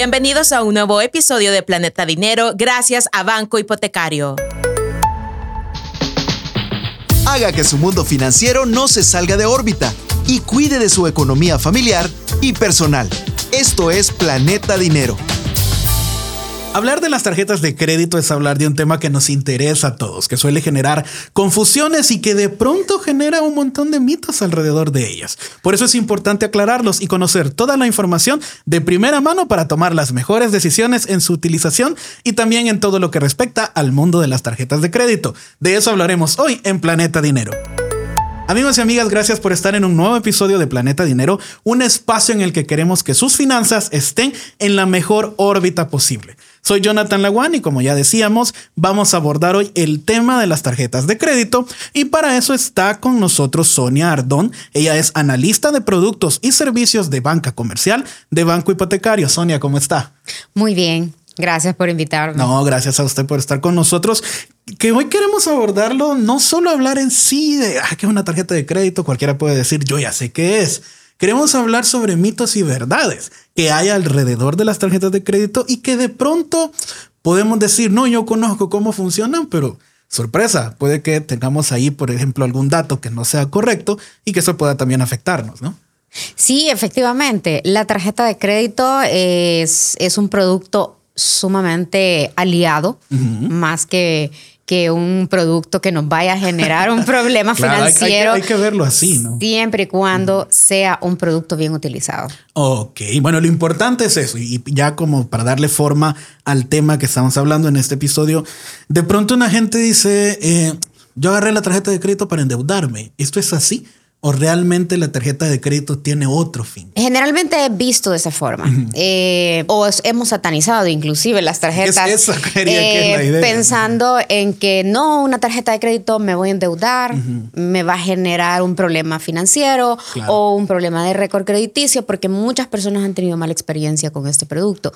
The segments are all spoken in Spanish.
Bienvenidos a un nuevo episodio de Planeta Dinero gracias a Banco Hipotecario. Haga que su mundo financiero no se salga de órbita y cuide de su economía familiar y personal. Esto es Planeta Dinero. Hablar de las tarjetas de crédito es hablar de un tema que nos interesa a todos, que suele generar confusiones y que de pronto genera un montón de mitos alrededor de ellas. Por eso es importante aclararlos y conocer toda la información de primera mano para tomar las mejores decisiones en su utilización y también en todo lo que respecta al mundo de las tarjetas de crédito. De eso hablaremos hoy en Planeta Dinero. Amigos y amigas, gracias por estar en un nuevo episodio de Planeta Dinero, un espacio en el que queremos que sus finanzas estén en la mejor órbita posible. Soy Jonathan Laguan y como ya decíamos, vamos a abordar hoy el tema de las tarjetas de crédito y para eso está con nosotros Sonia Ardón. Ella es analista de productos y servicios de banca comercial de Banco Hipotecario. Sonia, ¿cómo está? Muy bien. Gracias por invitarme. No, gracias a usted por estar con nosotros. Que hoy queremos abordarlo, no solo hablar en sí de ah, que es una tarjeta de crédito, cualquiera puede decir yo ya sé qué es. Queremos hablar sobre mitos y verdades que hay alrededor de las tarjetas de crédito y que de pronto podemos decir, no, yo conozco cómo funcionan, pero sorpresa, puede que tengamos ahí, por ejemplo, algún dato que no sea correcto y que eso pueda también afectarnos, ¿no? Sí, efectivamente. La tarjeta de crédito es, es un producto sumamente aliado, más que, que un producto que nos vaya a generar un problema financiero. Hay que, verlo así, ¿no? Siempre y cuando sea un producto bien utilizado. Ok, bueno, lo importante es eso. Y ya como para darle forma al tema que estamos hablando en este episodio, de pronto una gente dice, eh, yo agarré la tarjeta de crédito para endeudarme. ¿Esto es así? O realmente la tarjeta de crédito tiene otro fin? Generalmente he visto de esa forma. Eh, o hemos satanizado inclusive las tarjetas. Es eh, pensando en que no, una tarjeta de crédito me voy a endeudar, me va a generar un problema financiero o un problema de récord crediticio, porque muchas personas han tenido mala experiencia con este producto.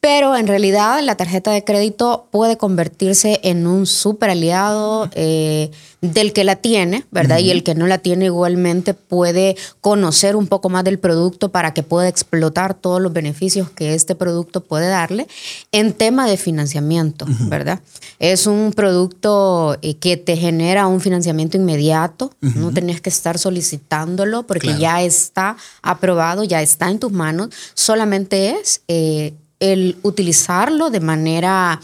Pero en realidad la tarjeta de crédito puede convertirse en un súper aliado eh, del que la tiene, ¿verdad? Y el que no la tiene igualmente puede conocer un poco más del producto para que pueda explotar todos los beneficios que este producto puede darle en tema de financiamiento, ¿verdad? Es un producto eh, que te genera un financiamiento inmediato, no tenías que estar solicitándolo porque ya está aprobado, ya está en tus manos, solamente es... Eh, el utilizarlo de manera,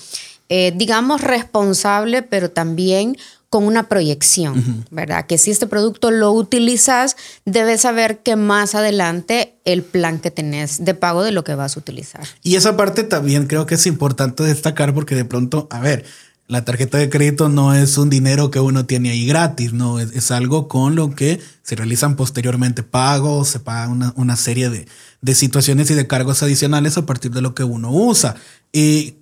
eh, digamos, responsable, pero también con una proyección, ¿verdad? Que si este producto lo utilizas, debes saber que más adelante el plan que tenés de pago de lo que vas a utilizar. Y esa parte también creo que es importante destacar porque de pronto, a ver, la tarjeta de crédito no es un dinero que uno tiene ahí gratis, no, es, algo con lo que se realizan posteriormente pagos, se paga una, serie de, de, situaciones y de cargos adicionales a partir de lo que uno usa. Y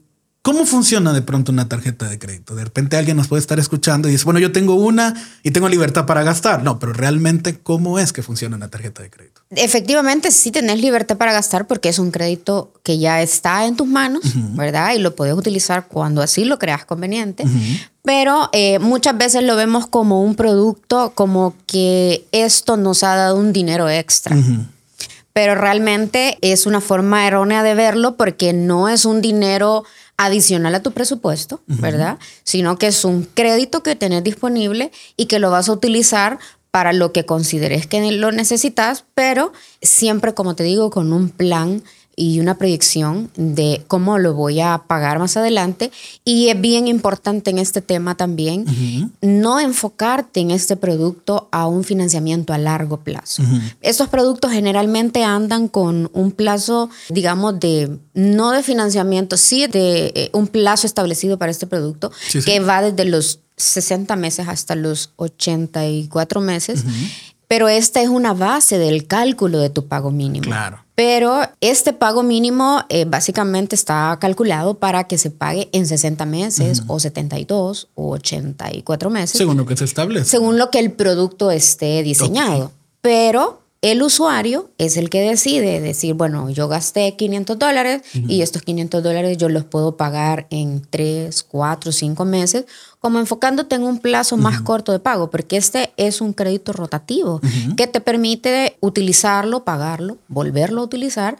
¿Cómo funciona de pronto una tarjeta de crédito? De repente alguien nos puede estar escuchando y dice, bueno, yo tengo una y tengo libertad para gastar. No, pero realmente, ¿cómo es que funciona una tarjeta de crédito? Efectivamente, sí tenés libertad para gastar porque es un crédito que ya está en tus manos, ¿verdad? Y lo puedes utilizar cuando así lo creas conveniente. Pero eh, muchas veces lo vemos como un producto, como que esto nos ha dado un dinero extra pero realmente es una forma errónea de verlo porque no es un dinero adicional a tu presupuesto, ¿verdad? Sino que es un crédito que tenés disponible y que lo vas a utilizar para lo que consideres que lo necesitas, pero siempre, como te digo, con un plan y una proyección de cómo lo voy a pagar más adelante. Y es bien importante en este tema también no enfocarte en este producto a un financiamiento a largo plazo. Estos productos generalmente andan con un plazo, digamos, de no de financiamiento, sí de eh, un plazo establecido para este producto que va desde los 60 meses hasta los 84 meses. Pero esta es una base del cálculo de tu pago mínimo. Claro. Pero este pago mínimo eh, básicamente está calculado para que se pague en 60 meses o 72 o 84 meses. Según lo que se establece. Según lo que el producto esté diseñado. Pero el usuario es el que decide decir, bueno, yo gasté 500 dólares y estos 500 dólares yo los puedo pagar en 3, 4, 5 meses, como enfocándote en un plazo más corto de pago, porque este es un crédito rotativo que te permite utilizarlo, pagarlo, volverlo a utilizar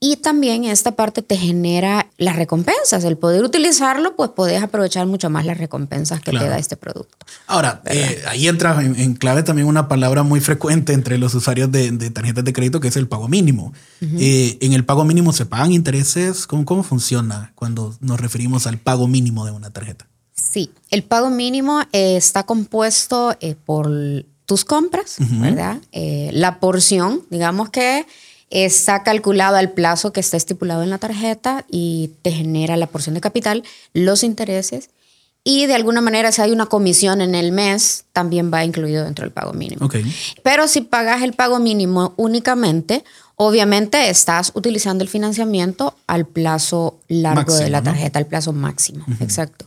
Y también esta parte te genera las recompensas. El poder utilizarlo, pues podés aprovechar mucho más las recompensas que te da este producto. Ahora, eh, ahí entra en, clave también una palabra muy frecuente entre los usuarios de, tarjetas de crédito, que es el pago mínimo. Eh, en el pago mínimo se pagan intereses. ¿Cómo, ¿Cómo funciona cuando nos referimos al pago mínimo de una tarjeta? Sí, el pago mínimo eh, está compuesto por tus compras, ¿verdad? la porción, digamos que está calculado al plazo que está estipulado en la tarjeta y te genera la porción de capital, los intereses y de alguna manera si hay una comisión en el mes, también va incluido dentro del pago mínimo. Pero si pagas el pago mínimo únicamente, obviamente estás utilizando el financiamiento al plazo largo de la tarjeta, al plazo máximo. Exacto.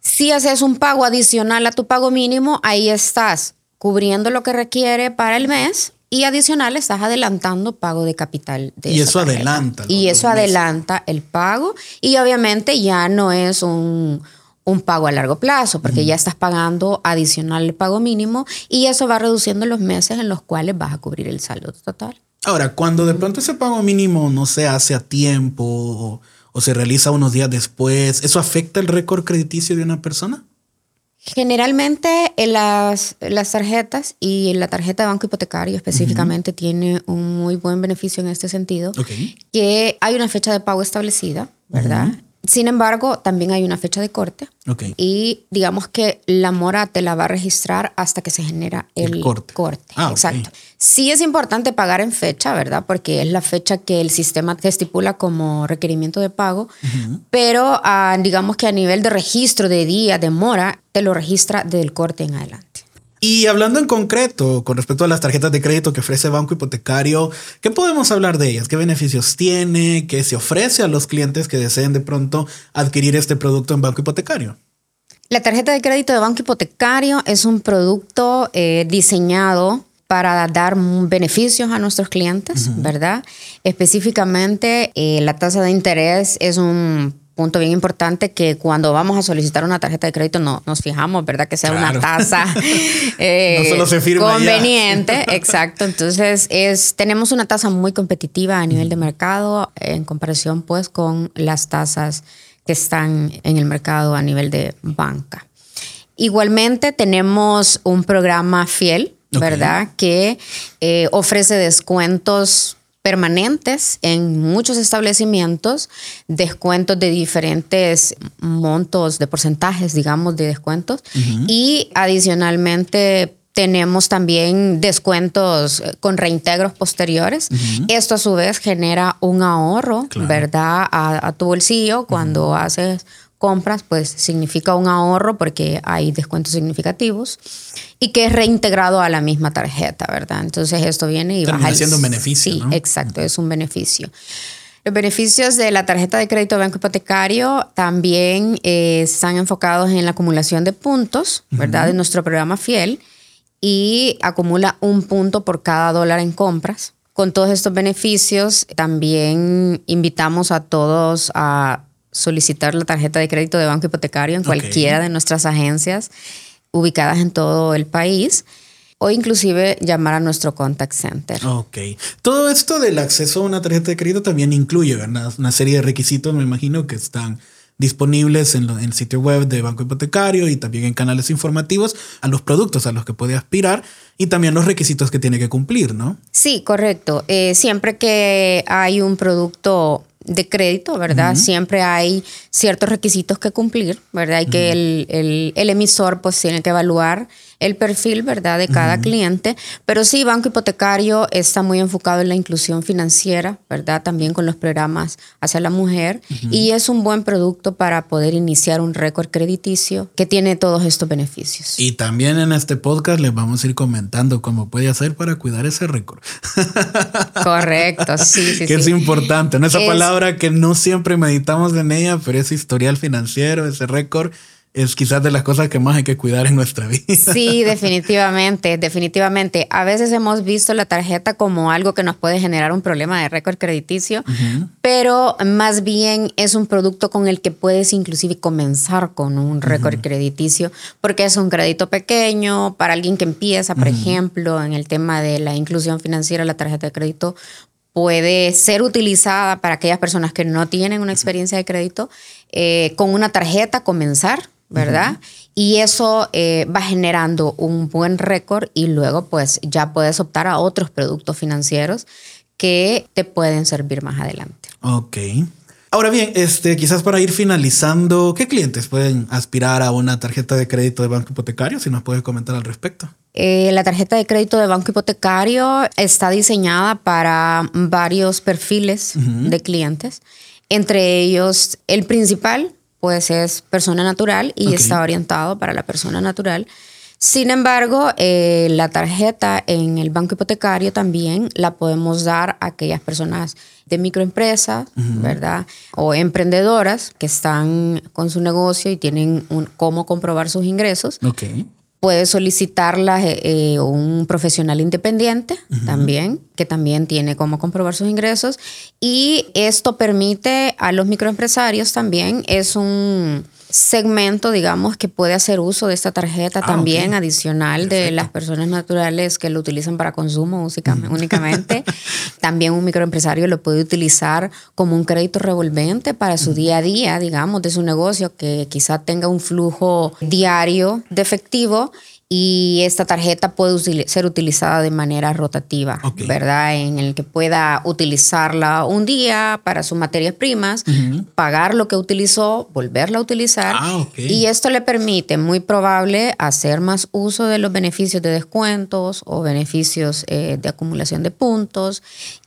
Si haces un pago adicional a tu pago mínimo, ahí estás cubriendo lo que requiere para el mes y adicional estás adelantando pago de capital. De y eso adelanta. Y eso adelanta el pago y obviamente ya no es un, pago a largo plazo porque ya estás pagando adicional el pago mínimo y eso va reduciendo los meses en los cuales vas a cubrir el saldo total. Ahora, cuando de pronto ese pago mínimo no se hace a tiempo o, se realiza unos días después, ¿eso afecta el récord crediticio de una persona? Generalmente en las, las, tarjetas y la tarjeta de banco hipotecario específicamente tiene un muy buen beneficio en este sentido, que hay una fecha de pago establecida, ¿verdad? Sin embargo, también hay una fecha de corte. Y digamos que la mora te la va a registrar hasta que se genera el, corte. Ah, Exacto. Sí es importante pagar en fecha, ¿verdad? Porque es la fecha que el sistema te estipula como requerimiento de pago. Pero ah, digamos que a nivel de registro de día, de mora, te lo registra del corte en adelante. Y hablando en concreto con respecto a las tarjetas de crédito que ofrece Banco Hipotecario, ¿qué podemos hablar de ellas? ¿Qué beneficios tiene? ¿Qué se ofrece a los clientes que deseen de pronto adquirir este producto en Banco Hipotecario? La tarjeta de crédito de Banco Hipotecario es un producto eh, diseñado para dar beneficios a nuestros clientes, ¿verdad? Específicamente, eh, la tasa de interés es un punto bien importante que cuando vamos a solicitar una tarjeta de crédito no, nos fijamos, ¿verdad? Que sea una tasa eh, conveniente. Exacto. Entonces, es, tenemos una tasa muy competitiva a nivel de mercado en comparación pues con las tasas que están en el mercado a nivel de banca. Igualmente tenemos un programa fiel, ¿verdad? Que eh, ofrece descuentos permanentes en muchos establecimientos, descuentos de diferentes montos, de porcentajes, digamos, de descuentos. Y adicionalmente tenemos también descuentos con reintegros posteriores. Esto a su vez genera un ahorro, ¿verdad? A, tu bolsillo cuando haces compras, pues significa un ahorro porque hay descuentos significativos y que es reintegrado a la misma tarjeta, ¿verdad? Entonces esto viene y va baja. siendo un beneficio. Sí, exacto, es un beneficio. Los beneficios de la tarjeta de crédito Banco Hipotecario también eh, están enfocados en la acumulación de puntos, ¿verdad? De nuestro programa Fiel y acumula un punto por cada dólar en compras. Con todos estos beneficios, también invitamos a todos a solicitar la tarjeta de crédito de banco hipotecario en cualquiera de nuestras agencias ubicadas en todo el país o inclusive llamar a nuestro contact center. Ok. Todo esto del acceso a una tarjeta de crédito también incluye una serie de requisitos, me imagino, que están disponibles en, el sitio web de Banco Hipotecario y también en canales informativos a los productos a los que puede aspirar y también los requisitos que tiene que cumplir, ¿no? Sí, correcto. Eh, siempre que hay un producto de crédito, ¿verdad? Siempre hay ciertos requisitos que cumplir, ¿verdad? Hay que el, el, el, emisor pues tiene que evaluar el perfil, ¿verdad?, de cada cliente. Pero sí, Banco Hipotecario está muy enfocado en la inclusión financiera, ¿verdad? También con los programas hacia la mujer. Y es un buen producto para poder iniciar un récord crediticio que tiene todos estos beneficios. Y también en este podcast les vamos a ir comentando cómo puede hacer para cuidar ese récord. Correcto, sí, sí. que es importante, ¿no? Esa palabra que no siempre meditamos en ella, pero ese historial financiero, ese récord es quizás de las cosas que más hay que cuidar en nuestra vida. Sí, definitivamente, definitivamente. A veces hemos visto la tarjeta como algo que nos puede generar un problema de récord crediticio, pero más bien es un producto con el que puedes inclusive comenzar con un récord crediticio, porque es un crédito pequeño para alguien que empieza, por ejemplo, en el tema de la inclusión financiera, la tarjeta de crédito puede ser utilizada para aquellas personas que no tienen una experiencia de crédito, eh, con una tarjeta comenzar, ¿verdad? Y eso eh, va generando un buen récord y luego pues ya puedes optar a otros productos financieros que te pueden servir más adelante. Ok. Ahora bien, este, quizás para ir finalizando, ¿qué clientes pueden aspirar a una tarjeta de crédito de banco hipotecario? Si nos puede comentar al respecto. Eh, la tarjeta de crédito de banco hipotecario está diseñada para varios perfiles de clientes. Entre ellos, el principal, pues es persona natural y está orientado para la persona natural. Sin embargo, eh, la tarjeta en el banco hipotecario también la podemos dar a aquellas personas de microempresas, ¿verdad? O emprendedoras que están con su negocio y tienen un, cómo comprobar sus ingresos. Okay puede solicitarla eh, eh, un profesional independiente también, que también tiene cómo comprobar sus ingresos. Y esto permite a los microempresarios también, es un segmento, digamos, que puede hacer uso de esta tarjeta Ah, también, adicional de las personas naturales que lo utilizan para consumo única- únicamente. también un microempresario lo puede utilizar como un crédito revolvente para su día a día, digamos, de su negocio, que quizá tenga un flujo diario de efectivo. Y esta tarjeta puede ser utilizada de manera rotativa. ¿verdad? En el que pueda utilizarla un día para sus materias primas, pagar lo que utilizó, volverla a utilizar. Ah, ok. Y esto le permite, muy probable, hacer más uso de los beneficios de descuentos o beneficios eh, de acumulación de puntos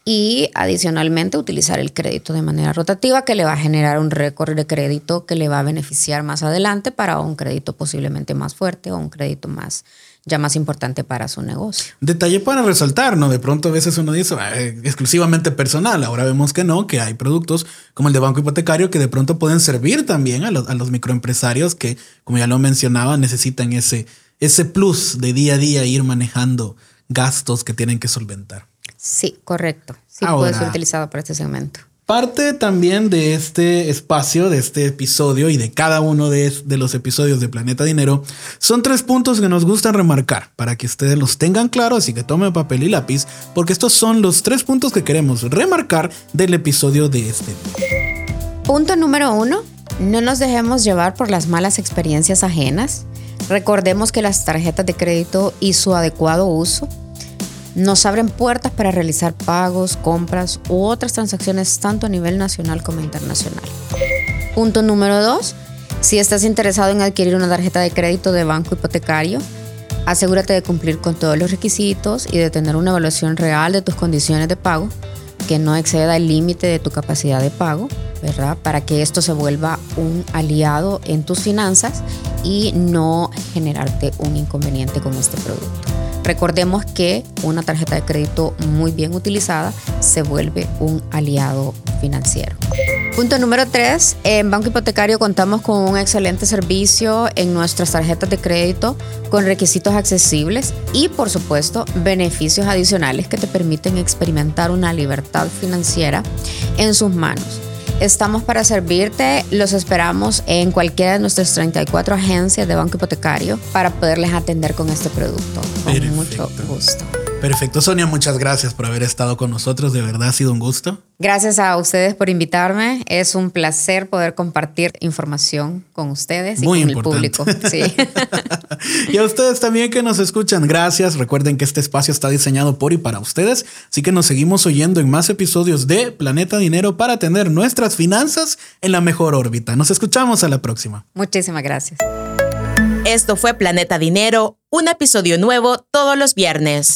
y adicionalmente utilizar el crédito de manera rotativa que le va a generar un récord de crédito que le va a beneficiar más adelante para un crédito posiblemente más fuerte o un crédito más ya más importante para su negocio. Detalle para resaltar, ¿no? De pronto a veces uno dice "Ah, eh, exclusivamente personal. Ahora vemos que no, que hay productos como el de banco hipotecario que de pronto pueden servir también a los, a los microempresarios que, como ya lo mencionaba, necesitan ese, ese plus de día a día ir manejando gastos que tienen que solventar. Sí, correcto. Sí Ahora- puede ser utilizado para este segmento. Parte también de este espacio, de este episodio y de cada uno de, de los episodios de Planeta Dinero son tres puntos que nos gustan remarcar para que ustedes los tengan claros y que tomen papel y lápiz, porque estos son los tres puntos que queremos remarcar del episodio de este día. Punto número uno, no nos dejemos llevar por las malas experiencias ajenas. Recordemos que las tarjetas de crédito y su adecuado uso nos abren puertas para realizar pagos, compras u otras transacciones tanto a nivel nacional como internacional. Punto número dos, si estás interesado en adquirir una tarjeta de crédito de banco hipotecario, asegúrate de cumplir con todos los requisitos y de tener una evaluación real de tus condiciones de pago que no exceda el límite de tu capacidad de pago, ¿verdad? Para que esto se vuelva un aliado en tus finanzas y no generarte un inconveniente con este producto. Recordemos que una tarjeta de crédito muy bien utilizada se vuelve un aliado financiero. Punto número 3. En Banco Hipotecario contamos con un excelente servicio en nuestras tarjetas de crédito con requisitos accesibles y, por supuesto, beneficios adicionales que te permiten experimentar una libertad financiera en sus manos. Estamos para servirte, los esperamos en cualquiera de nuestras 34 agencias de Banco Hipotecario para poderles atender con este producto. Con Perfecto. mucho gusto. Perfecto, Sonia, muchas gracias por haber estado con nosotros, de verdad ha sido un gusto. Gracias a ustedes por invitarme. Es un placer poder compartir información con ustedes y Muy con importante. el público. Sí. y a ustedes también que nos escuchan, gracias. Recuerden que este espacio está diseñado por y para ustedes, así que nos seguimos oyendo en más episodios de Planeta Dinero para tener nuestras finanzas en la mejor órbita. Nos escuchamos a la próxima. Muchísimas gracias. Esto fue Planeta Dinero, un episodio nuevo todos los viernes.